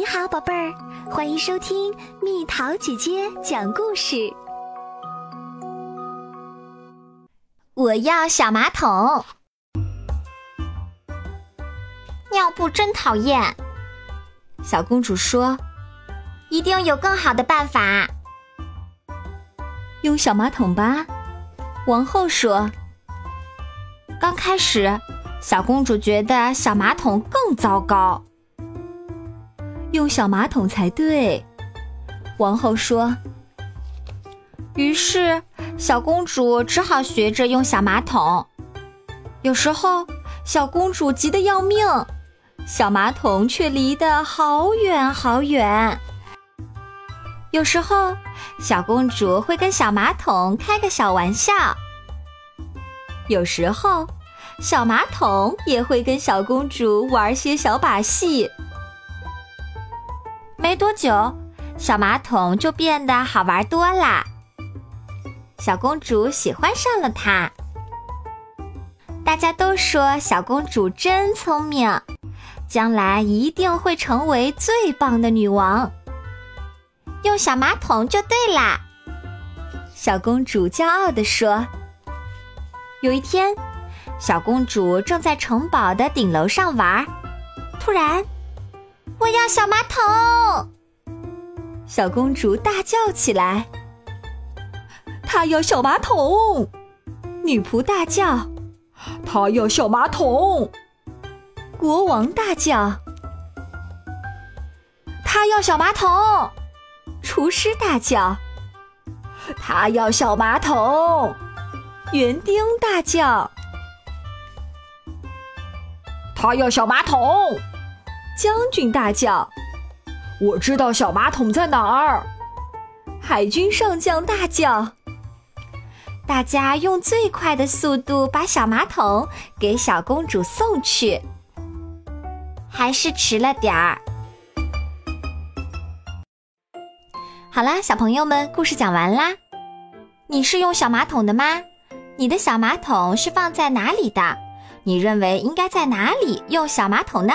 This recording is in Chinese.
你好，宝贝儿，欢迎收听蜜桃姐姐讲故事。我要小马桶，尿布真讨厌。小公主说：“一定有更好的办法。”用小马桶吧，王后说。刚开始，小公主觉得小马桶更糟糕。用小马桶才对，王后说。于是，小公主只好学着用小马桶。有时候，小公主急得要命，小马桶却离得好远好远。有时候，小公主会跟小马桶开个小玩笑。有时候，小马桶也会跟小公主玩些小把戏。没多久，小马桶就变得好玩多啦。小公主喜欢上了它。大家都说小公主真聪明，将来一定会成为最棒的女王。用小马桶就对啦，小公主骄傲地说。有一天，小公主正在城堡的顶楼上玩，突然。小马桶！小公主大叫起来。她要小马桶！女仆大叫。她要小马桶！国王大叫。她要小马桶！厨师大叫。她要小马桶！园丁大叫。她要小马桶！将军大叫：“我知道小马桶在哪儿！”海军上将大叫：“大家用最快的速度把小马桶给小公主送去。”还是迟了点儿。好啦，小朋友们，故事讲完啦。你是用小马桶的吗？你的小马桶是放在哪里的？你认为应该在哪里用小马桶呢？